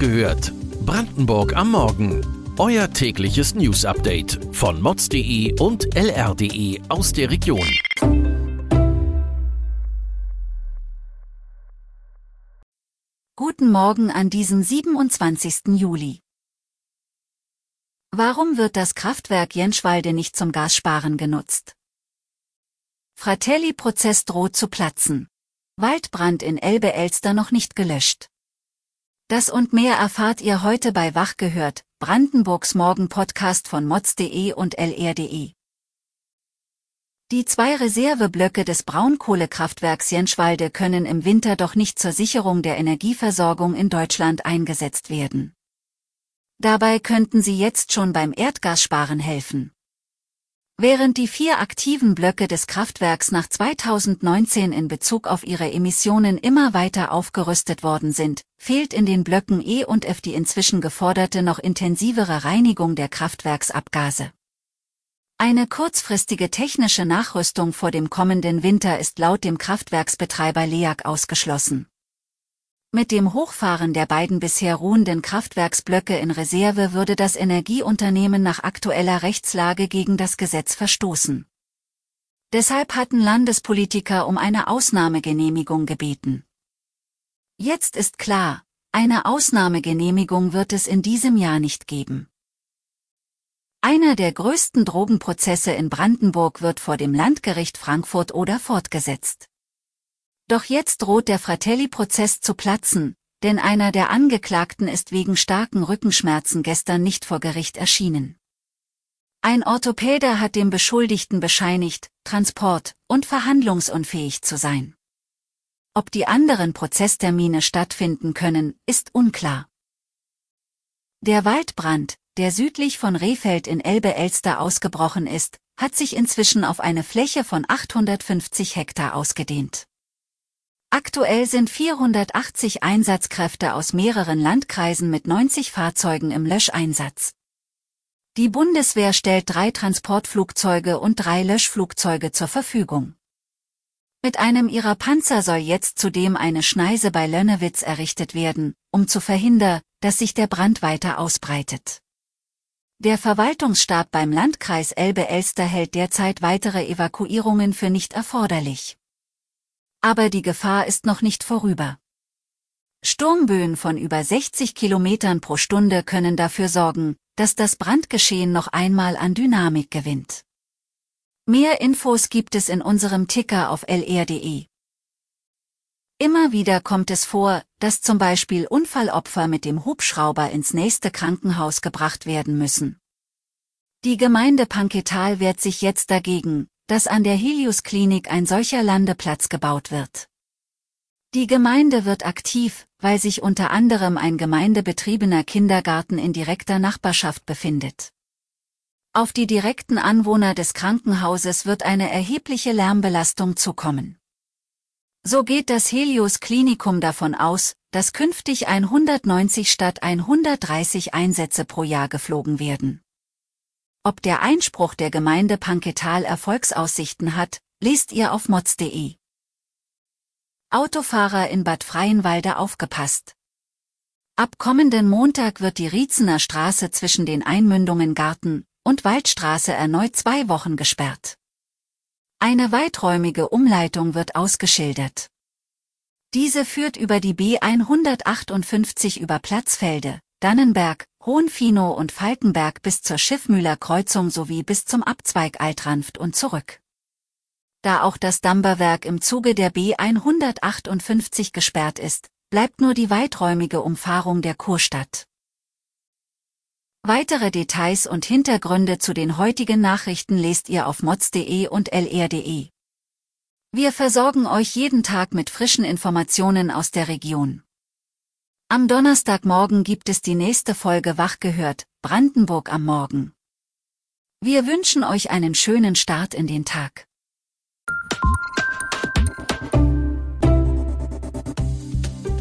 gehört. Brandenburg am Morgen. Euer tägliches News-Update von mods.de und lr.de aus der Region. Guten Morgen an diesem 27. Juli. Warum wird das Kraftwerk Jenschwalde nicht zum Gassparen genutzt? Fratelli-Prozess droht zu platzen. Waldbrand in Elbe-Elster noch nicht gelöscht. Das und mehr erfahrt ihr heute bei Wach gehört, Brandenburgs Morgen-Podcast von mods.de und lr.de. Die zwei Reserveblöcke des Braunkohlekraftwerks Jenschwalde können im Winter doch nicht zur Sicherung der Energieversorgung in Deutschland eingesetzt werden. Dabei könnten sie jetzt schon beim Erdgassparen helfen. Während die vier aktiven Blöcke des Kraftwerks nach 2019 in Bezug auf ihre Emissionen immer weiter aufgerüstet worden sind, fehlt in den Blöcken E und F die inzwischen geforderte noch intensivere Reinigung der Kraftwerksabgase. Eine kurzfristige technische Nachrüstung vor dem kommenden Winter ist laut dem Kraftwerksbetreiber LEAG ausgeschlossen. Mit dem Hochfahren der beiden bisher ruhenden Kraftwerksblöcke in Reserve würde das Energieunternehmen nach aktueller Rechtslage gegen das Gesetz verstoßen. Deshalb hatten Landespolitiker um eine Ausnahmegenehmigung gebeten. Jetzt ist klar, eine Ausnahmegenehmigung wird es in diesem Jahr nicht geben. Einer der größten Drogenprozesse in Brandenburg wird vor dem Landgericht Frankfurt oder fortgesetzt. Doch jetzt droht der Fratelli-Prozess zu platzen, denn einer der Angeklagten ist wegen starken Rückenschmerzen gestern nicht vor Gericht erschienen. Ein Orthopäde hat dem Beschuldigten bescheinigt, transport- und verhandlungsunfähig zu sein. Ob die anderen Prozesstermine stattfinden können, ist unklar. Der Waldbrand, der südlich von Rehfeld in Elbe-Elster ausgebrochen ist, hat sich inzwischen auf eine Fläche von 850 Hektar ausgedehnt. Aktuell sind 480 Einsatzkräfte aus mehreren Landkreisen mit 90 Fahrzeugen im Löscheinsatz. Die Bundeswehr stellt drei Transportflugzeuge und drei Löschflugzeuge zur Verfügung. Mit einem ihrer Panzer soll jetzt zudem eine Schneise bei Lönnewitz errichtet werden, um zu verhindern, dass sich der Brand weiter ausbreitet. Der Verwaltungsstab beim Landkreis Elbe-Elster hält derzeit weitere Evakuierungen für nicht erforderlich. Aber die Gefahr ist noch nicht vorüber. Sturmböen von über 60 Kilometern pro Stunde können dafür sorgen, dass das Brandgeschehen noch einmal an Dynamik gewinnt. Mehr Infos gibt es in unserem Ticker auf lr.de. Immer wieder kommt es vor, dass zum Beispiel Unfallopfer mit dem Hubschrauber ins nächste Krankenhaus gebracht werden müssen. Die Gemeinde Panketal wehrt sich jetzt dagegen, dass an der Helios Klinik ein solcher Landeplatz gebaut wird. Die Gemeinde wird aktiv, weil sich unter anderem ein gemeindebetriebener Kindergarten in direkter Nachbarschaft befindet. Auf die direkten Anwohner des Krankenhauses wird eine erhebliche Lärmbelastung zukommen. So geht das Helios Klinikum davon aus, dass künftig 190 statt 130 Einsätze pro Jahr geflogen werden. Ob der Einspruch der Gemeinde Panketal Erfolgsaussichten hat, liest ihr auf mods.de. Autofahrer in Bad Freienwalde aufgepasst. Ab kommenden Montag wird die Rietzener Straße zwischen den Einmündungen Garten und Waldstraße erneut zwei Wochen gesperrt. Eine weiträumige Umleitung wird ausgeschildert. Diese führt über die B158 über Platzfelde, Dannenberg, Hohenfino und Falkenberg bis zur Schiffmühler Kreuzung sowie bis zum Abzweig Altranft und zurück. Da auch das Damberwerk im Zuge der B158 gesperrt ist, bleibt nur die weiträumige Umfahrung der Kurstadt. Weitere Details und Hintergründe zu den heutigen Nachrichten lest ihr auf mods.de und lr.de. Wir versorgen euch jeden Tag mit frischen Informationen aus der Region. Am Donnerstagmorgen gibt es die nächste Folge Wach gehört, Brandenburg am Morgen. Wir wünschen euch einen schönen Start in den Tag.